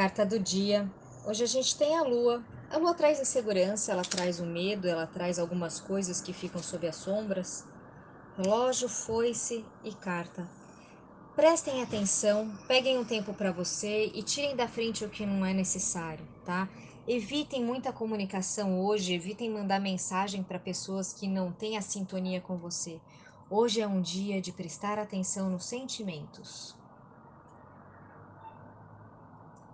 Carta do dia. Hoje a gente tem a lua. A lua traz insegurança, ela traz o medo, ela traz algumas coisas que ficam sob as sombras. Relógio, foice e carta. Prestem atenção, peguem um tempo para você e tirem da frente o que não é necessário, tá? Evitem muita comunicação hoje, evitem mandar mensagem para pessoas que não têm a sintonia com você. Hoje é um dia de prestar atenção nos sentimentos.